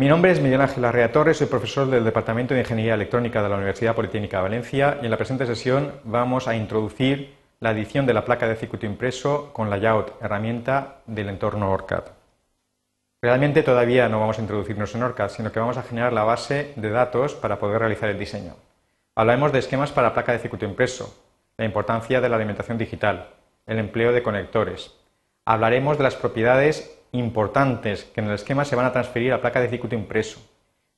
Mi nombre es Miguel Ángel Arrea Torres, soy profesor del Departamento de Ingeniería Electrónica de la Universidad Politécnica de Valencia y en la presente sesión vamos a introducir la edición de la placa de circuito impreso con layout herramienta del entorno ORCAD. Realmente todavía no vamos a introducirnos en ORCAD, sino que vamos a generar la base de datos para poder realizar el diseño. Hablaremos de esquemas para placa de circuito impreso, la importancia de la alimentación digital, el empleo de conectores. Hablaremos de las propiedades importantes que en el esquema se van a transferir a placa de circuito impreso.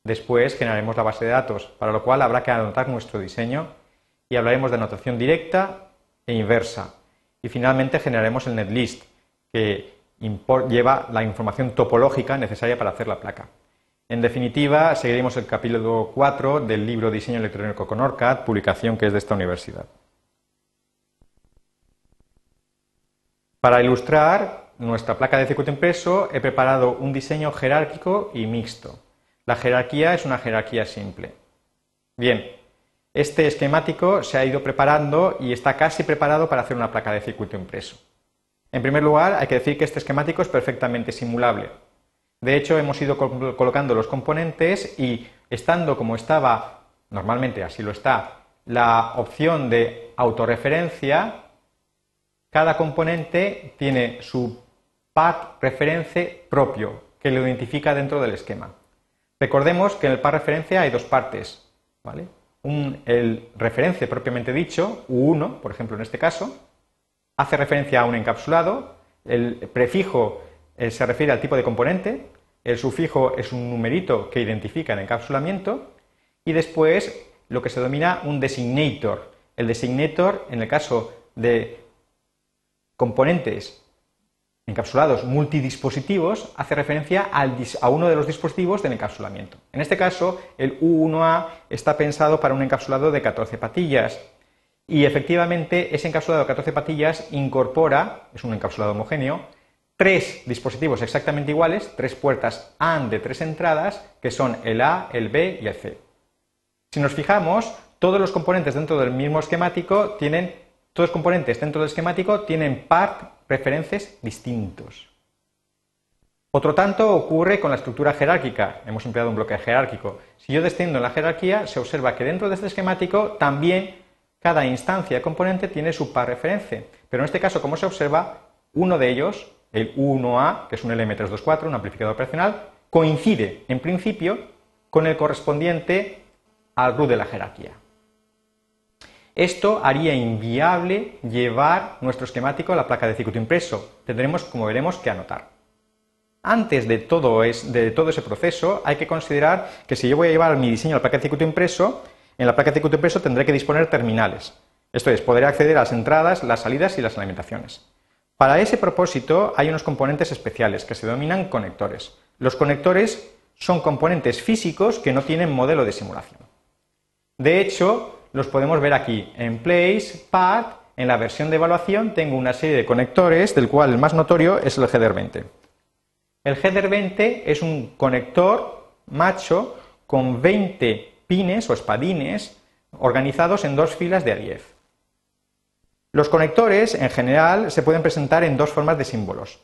Después generaremos la base de datos, para lo cual habrá que anotar nuestro diseño y hablaremos de anotación directa e inversa. Y finalmente generaremos el netlist, que lleva la información topológica necesaria para hacer la placa. En definitiva, seguiremos el capítulo 4 del libro Diseño electrónico con ORCAD, publicación que es de esta universidad. Para ilustrar nuestra placa de circuito impreso he preparado un diseño jerárquico y mixto. La jerarquía es una jerarquía simple. Bien, este esquemático se ha ido preparando y está casi preparado para hacer una placa de circuito impreso. En primer lugar, hay que decir que este esquemático es perfectamente simulable. De hecho, hemos ido colocando los componentes y estando como estaba, normalmente así lo está, la opción de autorreferencia, cada componente tiene su path reference propio que lo identifica dentro del esquema. Recordemos que en el path referencia hay dos partes, ¿vale? el referencia propiamente dicho, U1, por ejemplo en este caso, hace referencia a un encapsulado, el prefijo eh, se refiere al tipo de componente, el sufijo es un numerito que identifica el encapsulamiento y después lo que se denomina un designator. El designator, en el caso de componentes encapsulados multidispositivos hace referencia a uno de los dispositivos del encapsulamiento. En este caso, el U1A está pensado para un encapsulado de 14 patillas y efectivamente ese encapsulado de 14 patillas incorpora, es un encapsulado homogéneo, tres dispositivos exactamente iguales, tres puertas AND de tres entradas, que son el A, el B y el C. Si nos fijamos, todos los componentes dentro del mismo esquemático tienen, todos los componentes dentro del esquemático tienen part referencias distintos. Otro tanto ocurre con la estructura jerárquica. Hemos empleado un bloque jerárquico. Si yo desciendo en la jerarquía, se observa que dentro de este esquemático también cada instancia de componente tiene su par referencia. Pero en este caso, como se observa, uno de ellos, el U1A, que es un LM324, un amplificador operacional, coincide en principio con el correspondiente al root de la jerarquía. Esto haría inviable llevar nuestro esquemático a la placa de circuito impreso. Tendremos, como veremos, que anotar. Antes de todo, ese proceso, hay que considerar que si yo voy a llevar mi diseño a la placa de circuito impreso, en la placa de circuito impreso tendré que disponer terminales. Esto es, podré acceder a las entradas, las salidas y las alimentaciones. Para ese propósito hay unos componentes especiales que se denominan conectores. Los conectores son componentes físicos que no tienen modelo de simulación. De hecho, los podemos ver aquí. En Place, Path, en la versión de evaluación tengo una serie de conectores, del cual el más notorio es el Header 20. El Header 20 es un conector macho con 20 pines o espadines organizados en dos filas de 10. Los conectores, en general, se pueden presentar en dos formas de símbolos.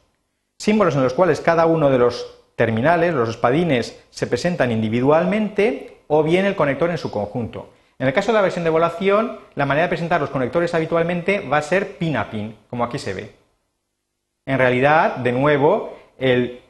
Símbolos en los cuales cada uno de los terminales, los espadines, se presentan individualmente o bien el conector en su conjunto. En el caso de la versión de evaluación, la manera de presentar los conectores habitualmente va a ser pin a pin, como aquí se ve. En realidad, de nuevo, el,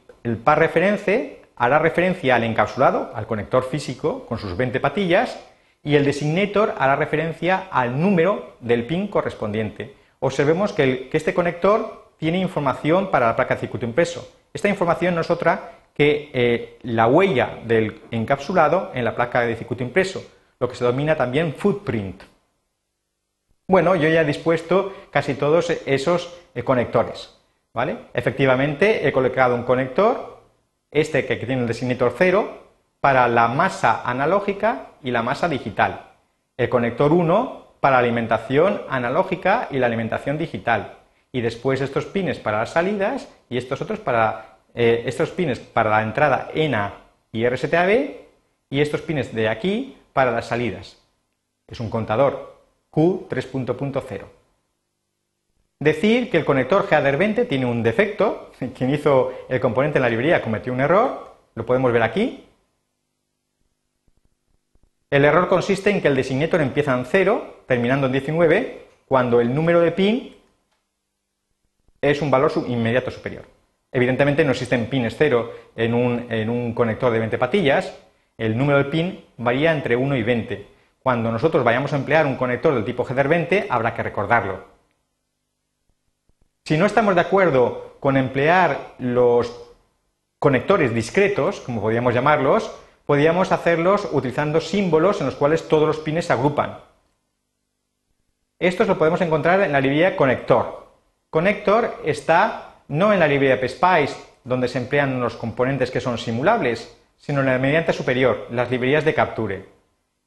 par reference hará referencia al encapsulado, al conector físico con sus 20 patillas, y el designator hará referencia al número del pin correspondiente. Observemos que, este conector tiene información para la placa de circuito impreso. Esta información no es otra que eh, la huella del encapsulado en la placa de circuito impreso lo que se denomina también footprint. Bueno, yo ya he dispuesto casi todos esos eh, conectores. ¿vale? Efectivamente, he colocado un conector, este que tiene el designator 0, para la masa analógica y la masa digital. El conector 1 para alimentación analógica y la alimentación digital. Y después estos pines para las salidas y estos otros para eh, estos pines para la entrada ENA y RSTAB y estos pines de aquí para las salidas. Es un contador Q 3.0. Decir que el conector GADER20 tiene un defecto. Quien hizo el componente en la librería cometió un error. Lo podemos ver aquí. El error consiste en que el designator empieza en 0, terminando en 19, cuando el número de pin es un valor inmediato superior. Evidentemente no existen pines 0 en un, en un conector de 20 patillas, el número de pin varía entre 1 y 20. Cuando nosotros vayamos a emplear un conector del tipo header 20, habrá que recordarlo. Si no estamos de acuerdo con emplear los conectores discretos, como podríamos llamarlos, podríamos hacerlos utilizando símbolos en los cuales todos los pines se agrupan. Esto lo podemos encontrar en la librería Conector. Conector está no en la librería PSpice, donde se emplean los componentes que son simulables, sino en la mediante superior, las librerías de capture.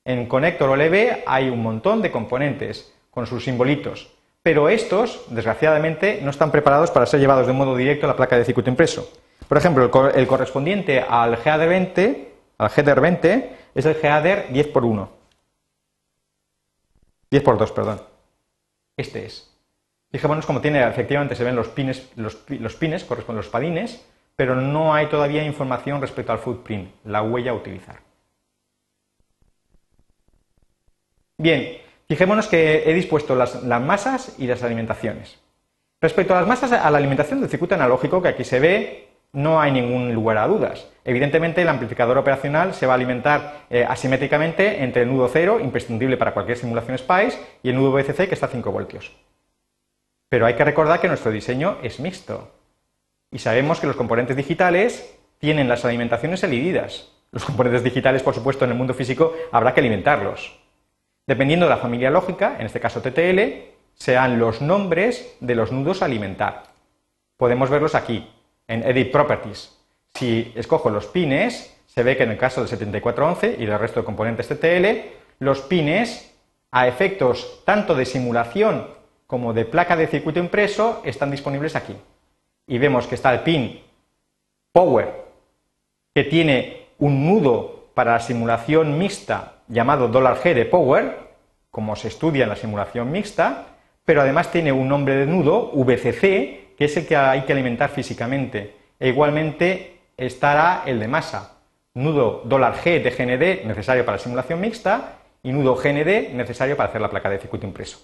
En Connector OLB hay un montón de componentes con sus simbolitos, pero estos, desgraciadamente, no están preparados para ser llevados de modo directo a la placa de circuito impreso. Por ejemplo, el, correspondiente al header 20, al header 20 es el header 10 x 1. 10 x 2, perdón. Este es. Fijémonos cómo tiene, efectivamente se ven los pines, los, los pines, corresponden los padines, pero no hay todavía información respecto al footprint, la huella a utilizar. Bien, fijémonos que he dispuesto las, masas y las alimentaciones. Respecto a las masas, a la alimentación del circuito analógico, que aquí se ve, no hay ningún lugar a dudas. Evidentemente, el amplificador operacional se va a alimentar eh, asimétricamente entre el nudo 0, imprescindible para cualquier simulación SPICE, y el nudo VCC, que está a 5 voltios. Pero hay que recordar que nuestro diseño es mixto. Y sabemos que los componentes digitales tienen las alimentaciones elididas. Los componentes digitales, por supuesto, en el mundo físico habrá que alimentarlos. Dependiendo de la familia lógica, en este caso TTL, sean los nombres de los nudos a alimentar. Podemos verlos aquí, en Edit Properties. Si escojo los pines, se ve que en el caso del 7411 y del resto de componentes TTL, los pines, a efectos tanto de simulación como de placa de circuito impreso, están disponibles aquí y vemos que está el pin Power, que tiene un nudo para la simulación mixta llamado $G de Power, como se estudia en la simulación mixta, pero además tiene un nombre de nudo, VCC, que es el que hay que alimentar físicamente. E igualmente estará el de masa, nudo $G de GND necesario para la simulación mixta y nudo GND necesario para hacer la placa de circuito impreso.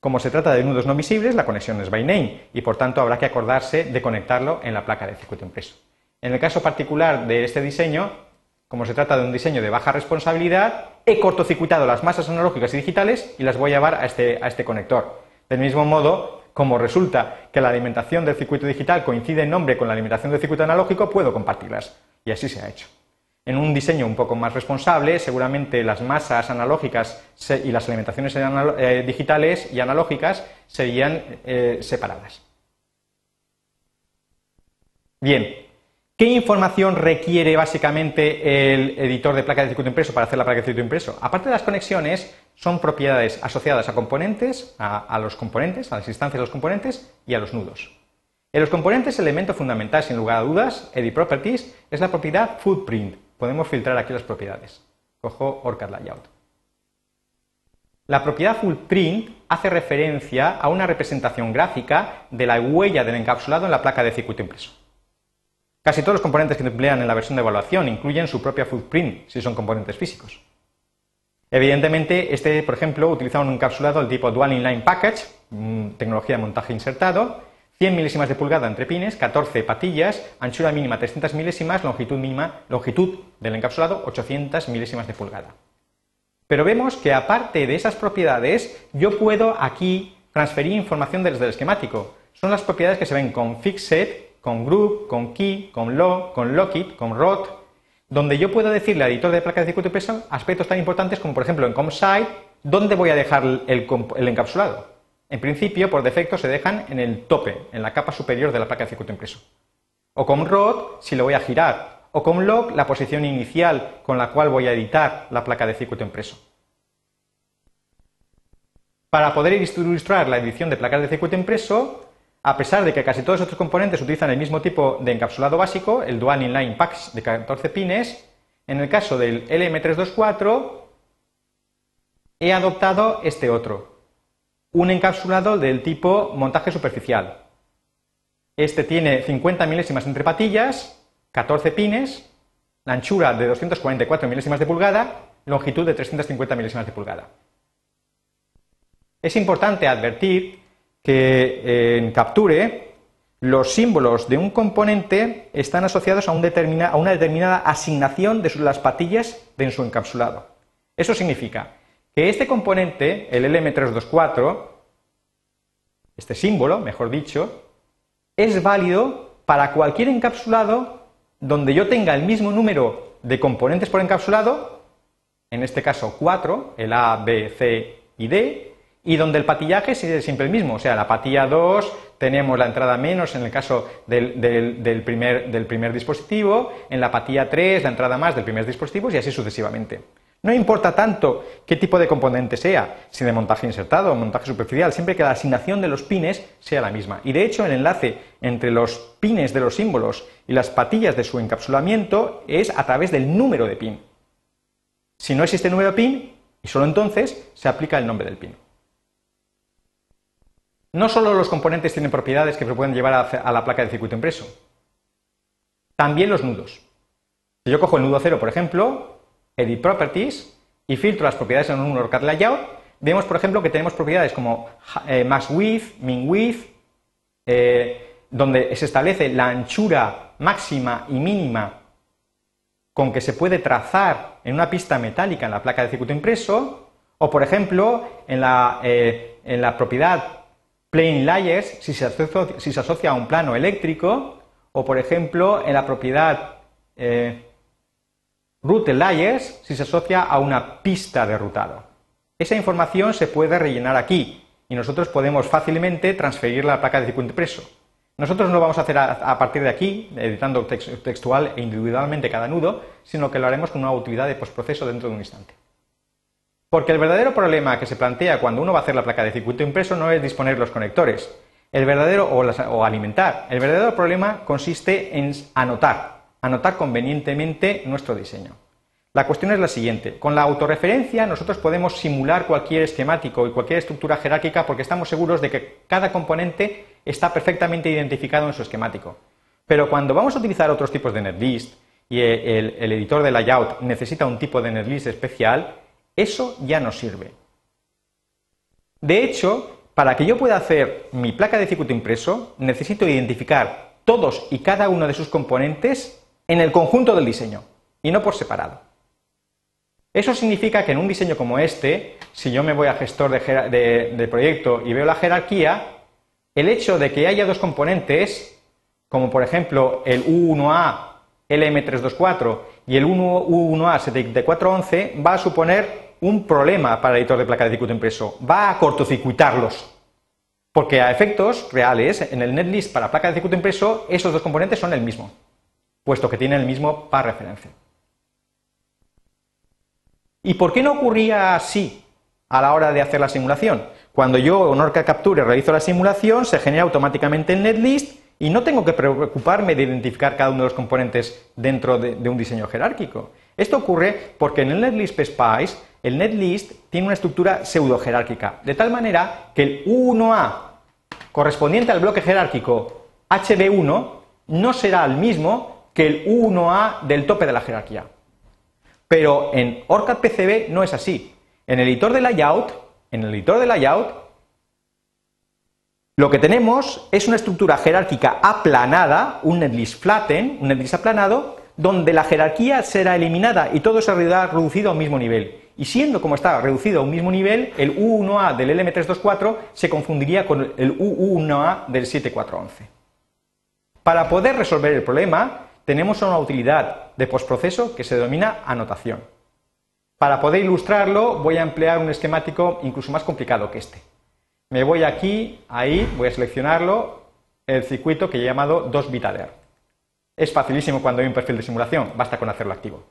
Como se trata de nudos no visibles, la conexión es by name y por tanto habrá que acordarse de conectarlo en la placa de circuito impreso. En el caso particular de este diseño, como se trata de un diseño de baja responsabilidad, he cortocircuitado las masas analógicas y digitales y las voy a llevar a este, a este conector. Del mismo modo, como resulta que la alimentación del circuito digital coincide en nombre con la alimentación del circuito analógico, puedo compartirlas. Y así se ha hecho. En un diseño un poco más responsable, seguramente las masas analógicas y las alimentaciones eh, digitales y analógicas serían eh, separadas. Bien, ¿qué información requiere básicamente el editor de placa de circuito impreso para hacer la placa de circuito impreso? Aparte de las conexiones, son propiedades asociadas a componentes, a los componentes, a las instancias de los componentes y a los nudos. En los componentes, el elemento fundamental, sin lugar a dudas, Edit Properties, es la propiedad Footprint, podemos filtrar aquí las propiedades. Cojo OrCAD Layout. La propiedad footprint hace referencia a una representación gráfica de la huella del encapsulado en la placa de circuito impreso. Casi todos los componentes que emplean en la versión de evaluación incluyen su propia footprint, si son componentes físicos. Evidentemente, este, por ejemplo, utiliza un encapsulado del tipo Dual Inline Package, tecnología de montaje insertado, 100 milésimas de pulgada entre pines, 14 patillas, anchura mínima 300 milésimas, longitud mínima, longitud del encapsulado 800 milésimas de pulgada. Pero vemos que aparte de esas propiedades, yo puedo aquí transferir información desde el esquemático. Son las propiedades que se ven con fixed, con group, con key, con log, con lockit, con rot, donde yo puedo decirle al editor de placa de circuito impreso aspectos tan importantes como por ejemplo en ComSite, dónde voy a dejar el encapsulado. En principio, por defecto, se dejan en el tope, en la capa superior de la placa de circuito impreso. O con rod, si lo voy a girar. O con log, la posición inicial con la cual voy a editar la placa de circuito impreso. Para poder ilustrar la edición de placas de circuito impreso, a pesar de que casi todos estos componentes utilizan el mismo tipo de encapsulado básico, el Dual Inline Packs de 14 pines, en el caso del LM324 he adoptado este otro, un encapsulado del tipo montaje superficial. Este tiene 50 milésimas entre patillas, 14 pines, la anchura de 244 milésimas de pulgada, longitud de 350 milésimas de pulgada. Es importante advertir que en Capture los símbolos de un componente están asociados a, una determinada asignación de las patillas de su encapsulado. Eso significa que este componente, el LM324, este símbolo, mejor dicho, es válido para cualquier encapsulado donde yo tenga el mismo número de componentes por encapsulado, en este caso 4, el A, B, C y D, y donde el patillaje es siempre el mismo, o sea, la patilla 2 tenemos la entrada menos en el caso del, primer, del primer dispositivo, en la patilla 3 la entrada más del primer dispositivo y así sucesivamente. No importa tanto qué tipo de componente sea, si de montaje insertado o montaje superficial, siempre que la asignación de los pines sea la misma. Y de hecho el enlace entre los pines de los símbolos y las patillas de su encapsulamiento es a través del número de pin. Si no existe número de pin, y solo entonces se aplica el nombre del pin. No solo los componentes tienen propiedades que se pueden llevar a la placa de circuito impreso, también los nudos. Si yo cojo el nudo cero, por ejemplo, Edit Properties, y filtro las propiedades en un OrCAD Layout, vemos, por ejemplo, que tenemos propiedades como eh, Max Width, Min Width, eh, donde se establece la anchura máxima y mínima con que se puede trazar en una pista metálica en la placa de circuito impreso, o por ejemplo, en la, eh, en la propiedad Plane layers si se, asocia, a un plano eléctrico o, por ejemplo, en la propiedad route layers si se asocia a una pista de rutado. Esa información se puede rellenar aquí y nosotros podemos fácilmente transferirla a la placa de circuito impreso. Nosotros no vamos a hacer a, partir de aquí, editando textual e individualmente cada nudo, sino que lo haremos con una utilidad de postproceso dentro de un instante. Porque el verdadero problema que se plantea cuando uno va a hacer la placa de circuito impreso no es disponer los conectores, el verdadero o, alimentar. El verdadero problema consiste en anotar, anotar convenientemente nuestro diseño. La cuestión es la siguiente. Con la autorreferencia nosotros podemos simular cualquier esquemático y cualquier estructura jerárquica porque estamos seguros de que cada componente está perfectamente identificado en su esquemático. Pero cuando vamos a utilizar otros tipos de netlist y el, el editor de layout necesita un tipo de netlist especial, eso ya no sirve. De hecho, para que yo pueda hacer mi placa de circuito impreso, necesito identificar todos y cada uno de sus componentes en el conjunto del diseño y no por separado. Eso significa que en un diseño como este, si yo me voy a gestor de, proyecto y veo la jerarquía, el hecho de que haya dos componentes, como por ejemplo el U1A LM324 y el U1A7411, va a suponer un problema para el editor de placa de circuito impreso. Va a cortocircuitarlos. Porque a efectos reales, en el netlist para placa de circuito impreso, esos dos componentes son el mismo, puesto que tienen el mismo par referencia. ¿Y por qué no ocurría así a la hora de hacer la simulación? Cuando yo en Orca Capture realizo la simulación, se genera automáticamente el netlist y no tengo que preocuparme de identificar cada uno de los componentes dentro de, un diseño jerárquico. Esto ocurre porque en el netlist Spice el netlist tiene una estructura pseudo-jerárquica, de tal manera que el U1A correspondiente al bloque jerárquico HB1 no será el mismo que el U1A del tope de la jerarquía. Pero en ORCAD PCB no es así. En el editor de layout, en el editor de layout, lo que tenemos es una estructura jerárquica aplanada, un netlist flatten, un netlist aplanado, donde la jerarquía será eliminada y todo será reducido a un mismo nivel. Y siendo como está reducido a un mismo nivel, el U1A del LM324 se confundiría con el U1A del 7411. Para poder resolver el problema, tenemos una utilidad de postproceso que se denomina anotación. Para poder ilustrarlo, voy a emplear un esquemático incluso más complicado que este. Me voy aquí, ahí, voy a seleccionarlo, el circuito que he llamado 2 bitader. Es facilísimo cuando hay un perfil de simulación, basta con hacerlo activo.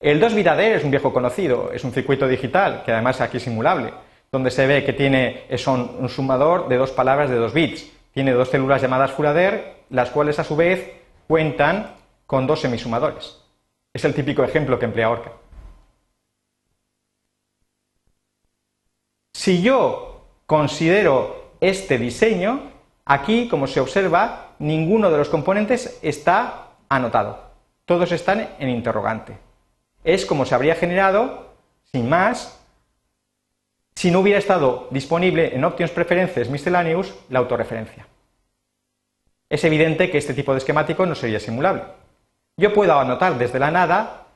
El 2 bitader es un viejo conocido, es un circuito digital que además aquí es simulable, donde se ve que tiene son un sumador de dos palabras de dos bits. Tiene dos células llamadas Furader, las cuales a su vez cuentan con dos semisumadores. Es el típico ejemplo que emplea Orca. Si yo considero este diseño, aquí, como se observa, ninguno de los componentes está anotado. Todos están en interrogante. es como se habría generado, sin más, si no hubiera estado disponible en Options Preferences Miscellaneous la autorreferencia. Es evidente que este tipo de esquemático no sería simulable. Yo puedo anotar desde la nada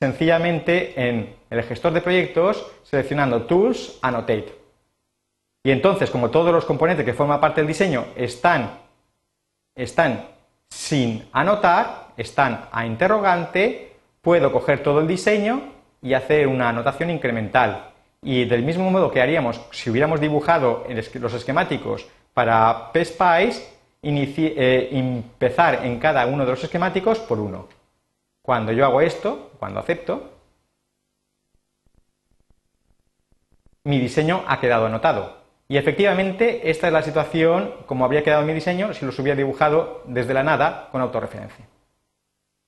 sencillamente en el gestor de proyectos seleccionando Tools, Annotate. Y entonces, como todos los componentes que forman parte del diseño están, están sin anotar, están a interrogante, puedo coger todo el diseño y hacer una anotación incremental. Y del mismo modo que haríamos si hubiéramos dibujado los esquemáticos para PSPICE, eh, empezar en cada uno de los esquemáticos por uno. Cuando yo hago esto, cuando acepto, mi diseño ha quedado anotado. Y efectivamente, esta es la situación como habría quedado mi diseño si los hubiera dibujado desde la nada con autorreferencia.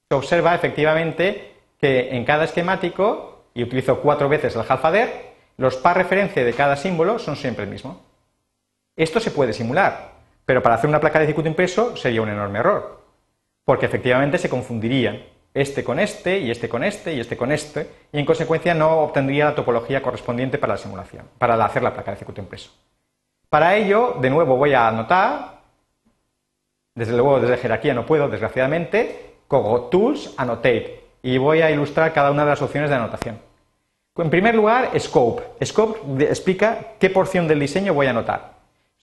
Se observa efectivamente que en cada esquemático, y utilizo cuatro veces el alfader, los par referencia de cada símbolo son siempre el mismo. Esto se puede simular, pero para hacer una placa de circuito impreso sería un enorme error, porque efectivamente se confundirían este con este, y este con este, y este con este, y en consecuencia no obtendría la topología correspondiente para la simulación, para hacer la placa de circuito impreso. Para ello, de nuevo voy a anotar, desde luego desde jerarquía no puedo, desgraciadamente, cogo Tools, Annotate, y voy a ilustrar cada una de las opciones de anotación. En primer lugar, Scope. Scope explica qué porción del diseño voy a anotar.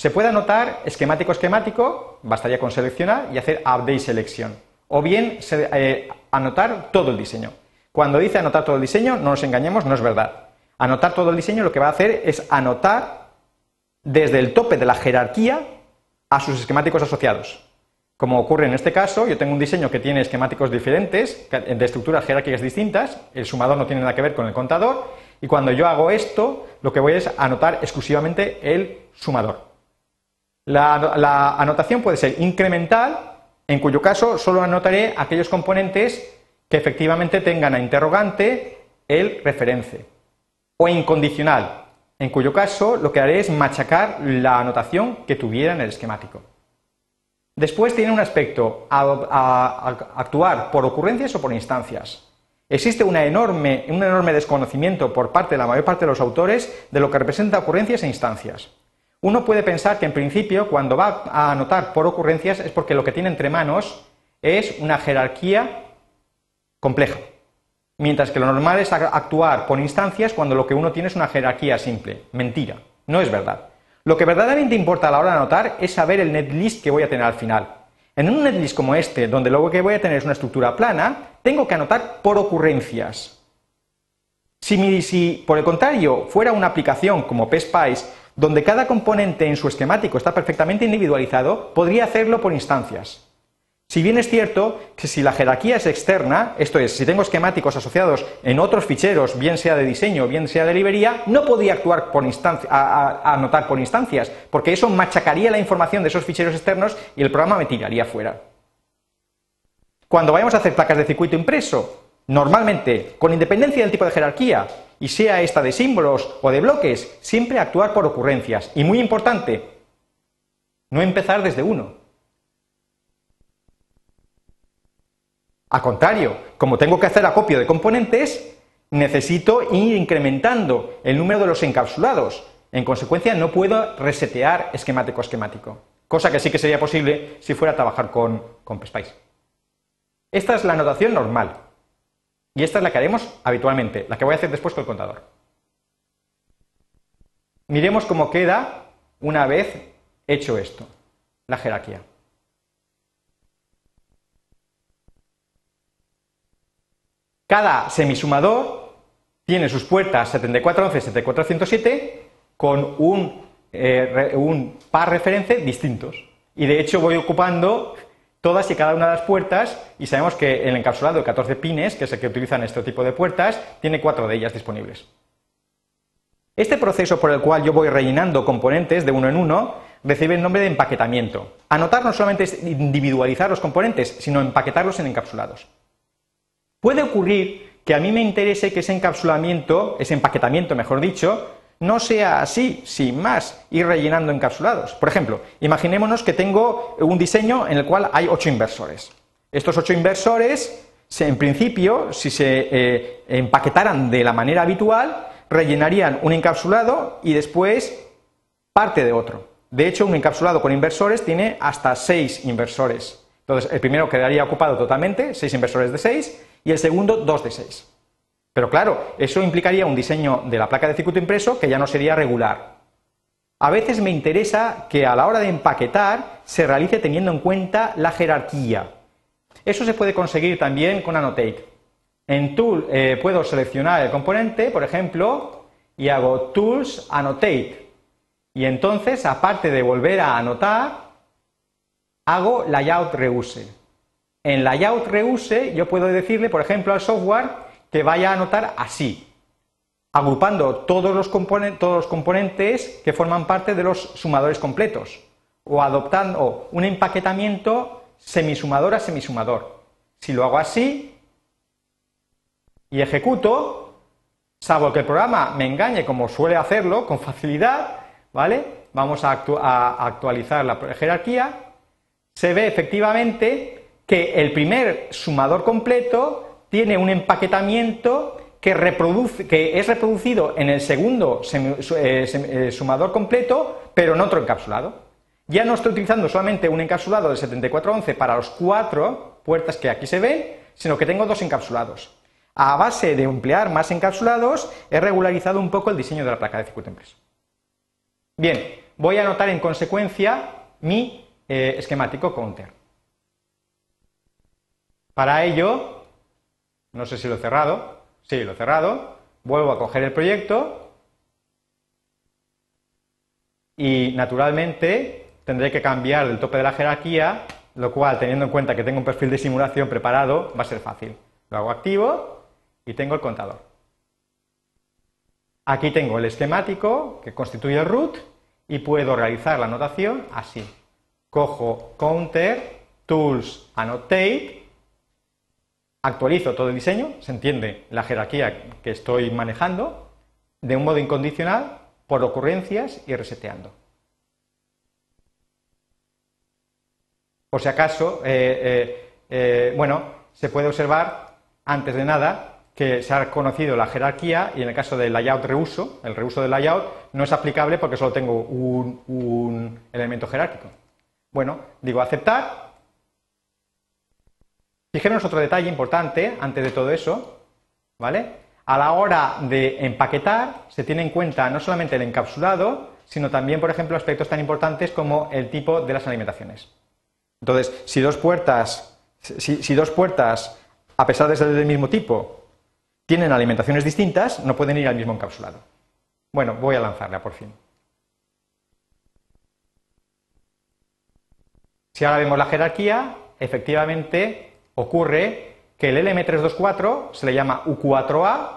Se puede anotar esquemático esquemático, bastaría con seleccionar y hacer Update Selección. O bien eh, anotar todo el diseño. Cuando dice anotar todo el diseño, no nos engañemos, no es verdad. Anotar todo el diseño lo que va a hacer es anotar desde el tope de la jerarquía a sus esquemáticos asociados. Como ocurre en este caso, yo tengo un diseño que tiene esquemáticos diferentes, de estructuras jerárquicas distintas, el sumador no tiene nada que ver con el contador, y cuando yo hago esto, lo que voy es anotar exclusivamente el sumador. La, anotación puede ser incremental en cuyo caso solo anotaré aquellos componentes que efectivamente tengan a interrogante el reference, o incondicional, en cuyo caso lo que haré es machacar la anotación que tuviera en el esquemático. Después tiene un aspecto, a, actuar por ocurrencias o por instancias. Existe un enorme desconocimiento por parte de la mayor parte de los autores de lo que representa ocurrencias e instancias. Uno puede pensar que en principio cuando va a anotar por ocurrencias es porque lo que tiene entre manos es una jerarquía compleja, mientras que lo normal es actuar por instancias cuando lo que uno tiene es una jerarquía simple. Mentira, no es verdad. Lo que verdaderamente importa a la hora de anotar es saber el netlist que voy a tener al final. En un netlist como este, donde lo que voy a tener es una estructura plana, tengo que anotar por ocurrencias. Si, si por el contrario fuera una aplicación como PSPICE donde cada componente en su esquemático está perfectamente individualizado, podría hacerlo por instancias. Si bien es cierto que si la jerarquía es externa, esto es, si tengo esquemáticos asociados en otros ficheros, bien sea de diseño, bien sea de librería, no podría actuar por a, anotar por instancias, porque eso machacaría la información de esos ficheros externos y el programa me tiraría fuera. Cuando vayamos a hacer placas de circuito impreso, normalmente, con independencia del tipo de jerarquía, y sea esta de símbolos o de bloques, siempre actuar por ocurrencias. Y muy importante, no empezar desde uno. Al contrario, como tengo que hacer acopio de componentes, necesito ir incrementando el número de los encapsulados. En consecuencia, no puedo resetear esquemático a esquemático, cosa que sí que sería posible si fuera a trabajar con, con PSPICE. Esta es la anotación normal. Y esta es la que haremos habitualmente, la que voy a hacer después con el contador. Miremos cómo queda una vez hecho esto, la jerarquía. Cada semisumador tiene sus puertas 7411 7407 con un, eh, un par referencia distintos. Y de hecho voy ocupando todas y cada una de las puertas, y sabemos que el encapsulado de 14 pines, que es el que utilizan este tipo de puertas, tiene cuatro de ellas disponibles. Este proceso por el cual yo voy rellenando componentes de uno en uno recibe el nombre de empaquetamiento. Anotar no solamente es individualizar los componentes, sino empaquetarlos en encapsulados. Puede ocurrir que a mí me interese que ese encapsulamiento, ese empaquetamiento mejor dicho, no sea así, sin más, ir rellenando encapsulados. Por ejemplo, imaginémonos que tengo un diseño en el cual hay ocho inversores. Estos ocho inversores en principio, si se eh, empaquetaran de la manera habitual, rellenarían un encapsulado y después parte de otro. De hecho, un encapsulado con inversores tiene hasta seis inversores. Entonces, el primero quedaría ocupado totalmente, seis inversores de seis, y el segundo, dos de seis. Pero claro, eso implicaría un diseño de la placa de circuito impreso que ya no sería regular. A veces me interesa que a la hora de empaquetar se realice teniendo en cuenta la jerarquía. Eso se puede conseguir también con Annotate. En Tool eh, puedo seleccionar el componente, por ejemplo, y hago Tools Annotate. Y entonces, aparte de volver a anotar, hago Layout Reuse. En Layout Reuse yo puedo decirle, por ejemplo, al software que vaya a anotar así, agrupando todos los, todos los componentes que forman parte de los sumadores completos, o adoptando un empaquetamiento semisumador a semisumador. Si lo hago así y ejecuto, salvo que el programa me engañe como suele hacerlo con facilidad, ¿vale? Vamos a, actualizar la jerarquía. Se ve efectivamente que el primer sumador completo tiene un empaquetamiento que, reproduce, que es reproducido en el segundo eh, eh, sumador completo, pero en otro encapsulado. Ya no estoy utilizando solamente un encapsulado de 7411 para los cuatro puertas que aquí se ven, sino que tengo dos encapsulados. A base de emplear más encapsulados, he regularizado un poco el diseño de la placa de circuito impreso. Bien, voy a anotar en consecuencia mi eh, esquemático counter. Para ello, no sé si lo he cerrado, sí, lo he cerrado, vuelvo a coger el proyecto y naturalmente tendré que cambiar el tope de la jerarquía, lo cual, teniendo en cuenta que tengo un perfil de simulación preparado, va a ser fácil. Lo hago activo y tengo el contador. Aquí tengo el esquemático que constituye el root y puedo realizar la anotación así. Cojo counter, tools, annotate, actualizo todo el diseño, se entiende la jerarquía que estoy manejando, de un modo incondicional, por ocurrencias y reseteando. Por si acaso, eh, eh, eh, bueno, se puede observar, antes de nada, que se ha conocido la jerarquía y en el caso del layout reuso, el reuso del layout, no es aplicable porque solo tengo un, un elemento jerárquico. Bueno, digo aceptar. Fijémonos otro detalle importante antes de todo eso, ¿vale? A la hora de empaquetar se tiene en cuenta no solamente el encapsulado, sino también, por ejemplo, aspectos tan importantes como el tipo de las alimentaciones. Entonces, si dos puertas, si, dos puertas, a pesar de ser del mismo tipo, tienen alimentaciones distintas, no pueden ir al mismo encapsulado. Bueno, voy a lanzarla por fin. Si ahora vemos la jerarquía, efectivamente ocurre que el LM324 se le llama U4A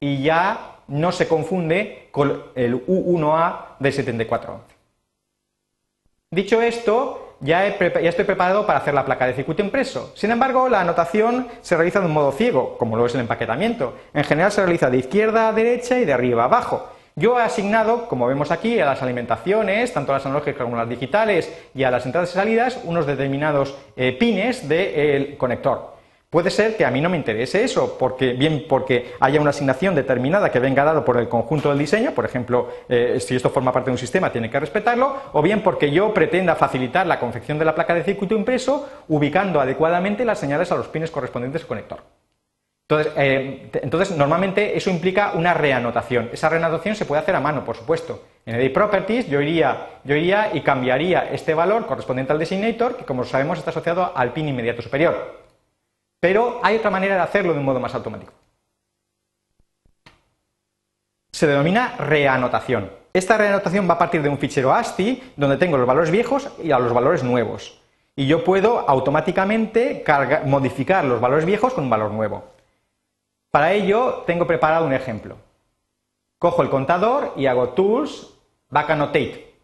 y ya no se confunde con el U1A del 7411. Dicho esto, ya, estoy preparado para hacer la placa de circuito impreso. Sin embargo, la anotación se realiza de un modo ciego, como lo es el empaquetamiento. En general se realiza de izquierda a derecha y de arriba a abajo. Yo he asignado, como vemos aquí, a las alimentaciones, tanto a las analógicas como a las digitales, y a las entradas y salidas, unos determinados eh, pines del conector. Puede ser que a mí no me interese eso, porque, bien porque haya una asignación determinada que venga dado por el conjunto del diseño, por ejemplo, eh, si esto forma parte de un sistema tiene que respetarlo, o bien porque yo pretenda facilitar la confección de la placa de circuito impreso ubicando adecuadamente las señales a los pines correspondientes al conector. Entonces, eh, entonces, normalmente eso implica una reanotación. Esa reanotación se puede hacer a mano, por supuesto. En Edit Properties yo iría, yo iría y cambiaría este valor correspondiente al designator, que como sabemos está asociado al pin inmediato superior. Pero hay otra manera de hacerlo de un modo más automático. Se denomina reanotación. Esta reanotación va a partir de un fichero ASCII donde tengo los valores viejos y a los valores nuevos. Y yo puedo automáticamente modificar los valores viejos con un valor nuevo. Para ello tengo preparado un ejemplo. Cojo el contador y hago Tools, Back Annotate.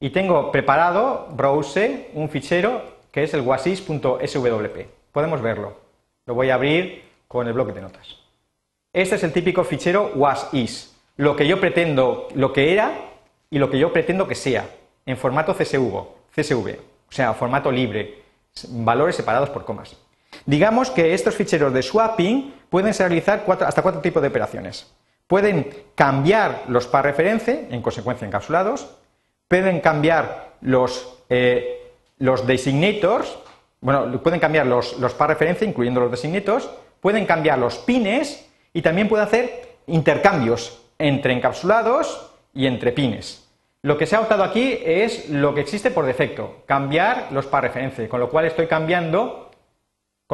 Y tengo preparado, browse, un fichero que es el wasis.swp. Podemos verlo. Lo voy a abrir con el bloque de notas. Este es el típico fichero was lo que yo pretendo, lo que era y lo que yo pretendo que sea, en formato CSV, CSV, o sea, formato libre, valores separados por comas. Digamos que estos ficheros de swapping pueden realizar hasta cuatro tipos de operaciones. Pueden cambiar los par reference, en consecuencia encapsulados, pueden cambiar los, eh, los designators, bueno, pueden cambiar los, los par referencia, incluyendo los designators, pueden cambiar los pines y también pueden hacer intercambios entre encapsulados y entre pines. Lo que se ha optado aquí es lo que existe por defecto, cambiar los par referencia, con lo cual estoy cambiando,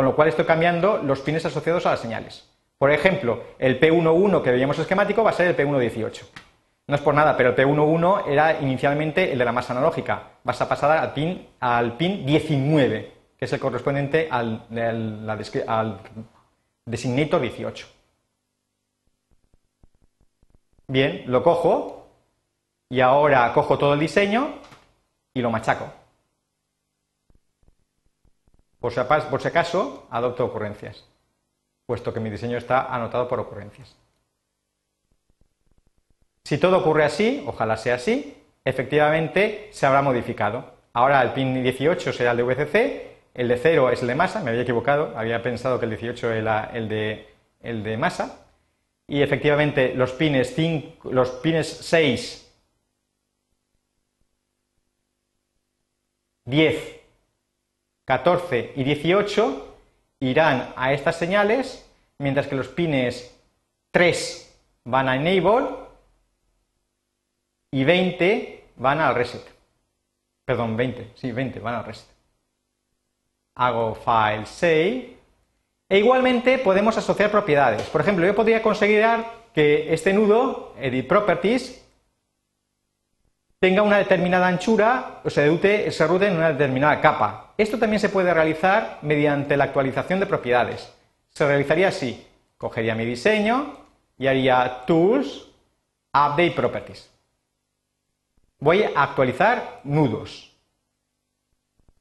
con lo cual estoy cambiando los pines asociados a las señales. Por ejemplo, el P11 que veíamos esquemático va a ser el P118. No es por nada, pero el P11 era inicialmente el de la masa analógica. Vas a pasar al pin, al pin 19, que es el correspondiente al, al designator 18. Bien, lo cojo y ahora cojo todo el diseño y lo machaco. Por si, acaso, adopto ocurrencias, puesto que mi diseño está anotado por ocurrencias. Si todo ocurre así, ojalá sea así, efectivamente se habrá modificado. Ahora el pin 18 será el de VCC, el de 0 es el de masa, me había equivocado, había pensado que el 18 era el de, el de masa, y efectivamente los pines, 5, los pines 6, 10, 14 y 18 irán a estas señales, mientras que los pines 3 van a enable y 20 van al reset. Perdón, 20, sí, 20 van al reset. Hago file save e igualmente podemos asociar propiedades. Por ejemplo, yo podría conseguir que este nudo, edit properties, tenga una determinada anchura o se, rute, se rute en una determinada capa. Esto también se puede realizar mediante la actualización de propiedades. Se realizaría así. Cogería mi diseño y haría Tools, Update Properties. Voy a actualizar nudos.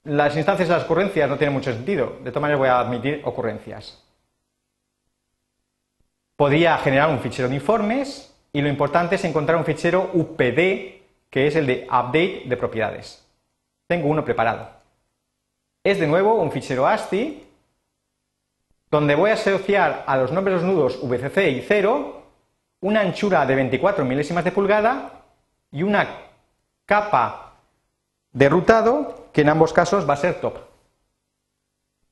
Las instancias de las ocurrencias no tienen mucho sentido. De todas maneras voy a admitir ocurrencias. Podría generar un fichero de informes y lo importante es encontrar un fichero UPD que es el de update de propiedades. Tengo uno preparado. Es de nuevo un fichero ASCII donde voy a asociar a los nombres nudos VCC y 0 una anchura de 24 milésimas de pulgada y una capa de rutado que en ambos casos va a ser top.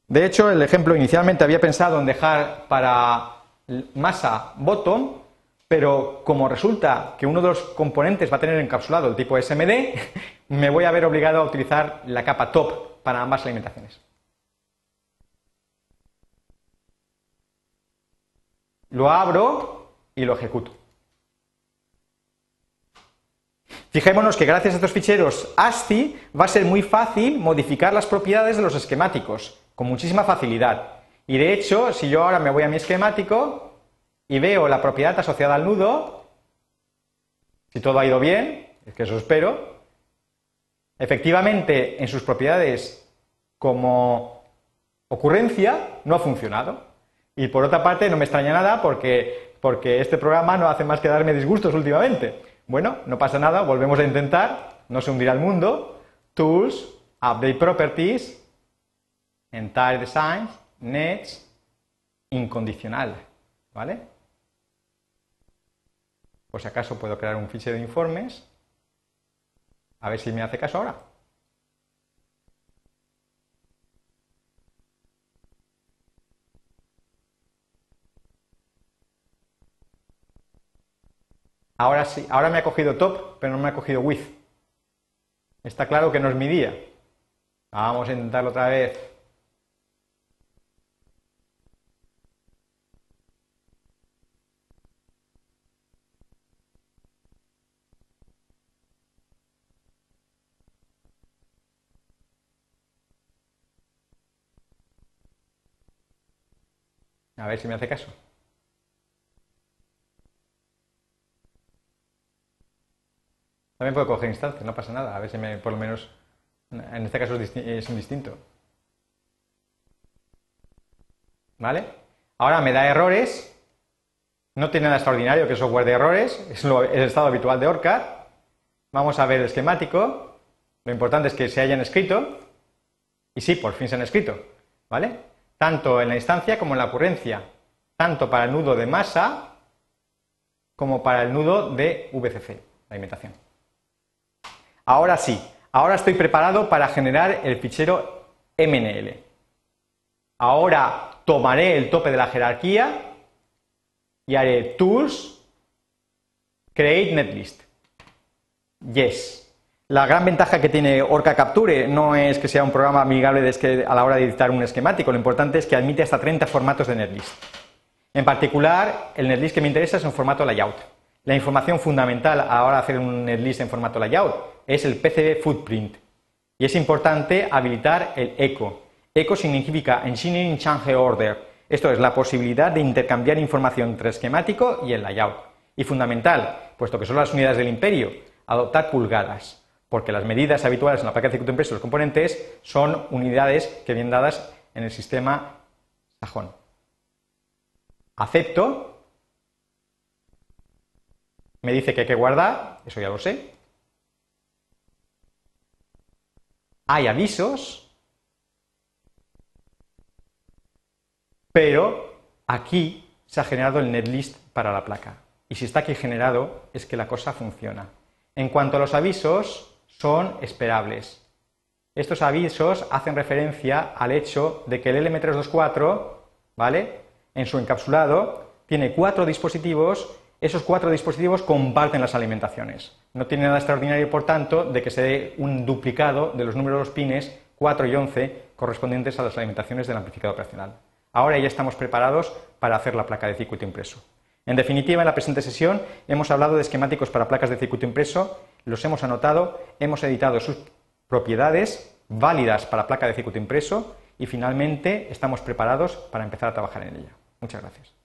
De hecho, el ejemplo inicialmente había pensado en dejar para masa bottom, pero como resulta que uno de los componentes va a tener encapsulado el tipo SMD, me voy a ver obligado a utilizar la capa top para ambas alimentaciones. Lo abro y lo ejecuto. Fijémonos que gracias a estos ficheros ASCII va a ser muy fácil modificar las propiedades de los esquemáticos, con muchísima facilidad. Y de hecho, si yo ahora me voy a mi esquemático y veo la propiedad asociada al nudo, si todo ha ido bien, es que eso espero, efectivamente en sus propiedades como ocurrencia no ha funcionado. Y por otra parte no me extraña nada porque, porque este programa no hace más que darme disgustos últimamente. Bueno, no pasa nada, volvemos a intentar, no se hundirá el mundo. Tools, Update Properties, Entire Designs, Nets, incondicional, ¿vale? Por si acaso puedo crear un fichero de informes, a ver si me hace caso ahora. Ahora sí, ahora me ha cogido top, pero no me ha cogido with. Está claro que no es mi día. Vamos a intentarlo otra vez. A ver si me hace caso. También puedo coger instancias, no pasa nada. A ver si me, por lo menos, en este caso es, indistinto. ¿Vale? Ahora me da errores. No tiene nada extraordinario que software de errores. Es el estado habitual de ORCAD. Vamos a ver el esquemático. Lo importante es que se hayan escrito. Y sí, por fin se han escrito. ¿Vale? Tanto en la instancia como en la ocurrencia, tanto para el nudo de masa como para el nudo de VCC, la alimentación. Ahora sí, ahora estoy preparado para generar el fichero MNL. Ahora tomaré el tope de la jerarquía y haré tools, create netlist. Yes. La gran ventaja que tiene Orca Capture no es que sea un programa amigable a la hora de editar un esquemático, lo importante es que admite hasta 30 formatos de netlist. En particular, el netlist que me interesa es en formato layout. La información fundamental a la hora de hacer un netlist en formato layout es el PCB footprint. Y es importante habilitar el echo. Echo significa Engineering Change Order. Esto es la posibilidad de intercambiar información entre esquemático y el layout. Y fundamental, puesto que son las unidades del imperio, adoptar pulgadas porque las medidas habituales en la placa de circuito impreso de los componentes son unidades que vienen dadas en el sistema sajón. Acepto, me dice que hay que guardar, eso ya lo sé. Hay avisos, pero aquí se ha generado el netlist para la placa. Y si está aquí generado, es que la cosa funciona. En cuanto a los avisos, son esperables. Estos avisos hacen referencia al hecho de que el LM324, ¿vale? En su encapsulado tiene cuatro dispositivos, esos cuatro dispositivos comparten las alimentaciones. No tiene nada extraordinario, por tanto, de que se dé un duplicado de los números de los pines 4 y 11 correspondientes a las alimentaciones del amplificador operacional. Ahora ya estamos preparados para hacer la placa de circuito impreso. En definitiva, en la presente sesión hemos hablado de esquemáticos para placas de circuito impreso, los hemos anotado, hemos editado sus propiedades válidas para placa de circuito impreso y finalmente estamos preparados para empezar a trabajar en ella. Muchas gracias.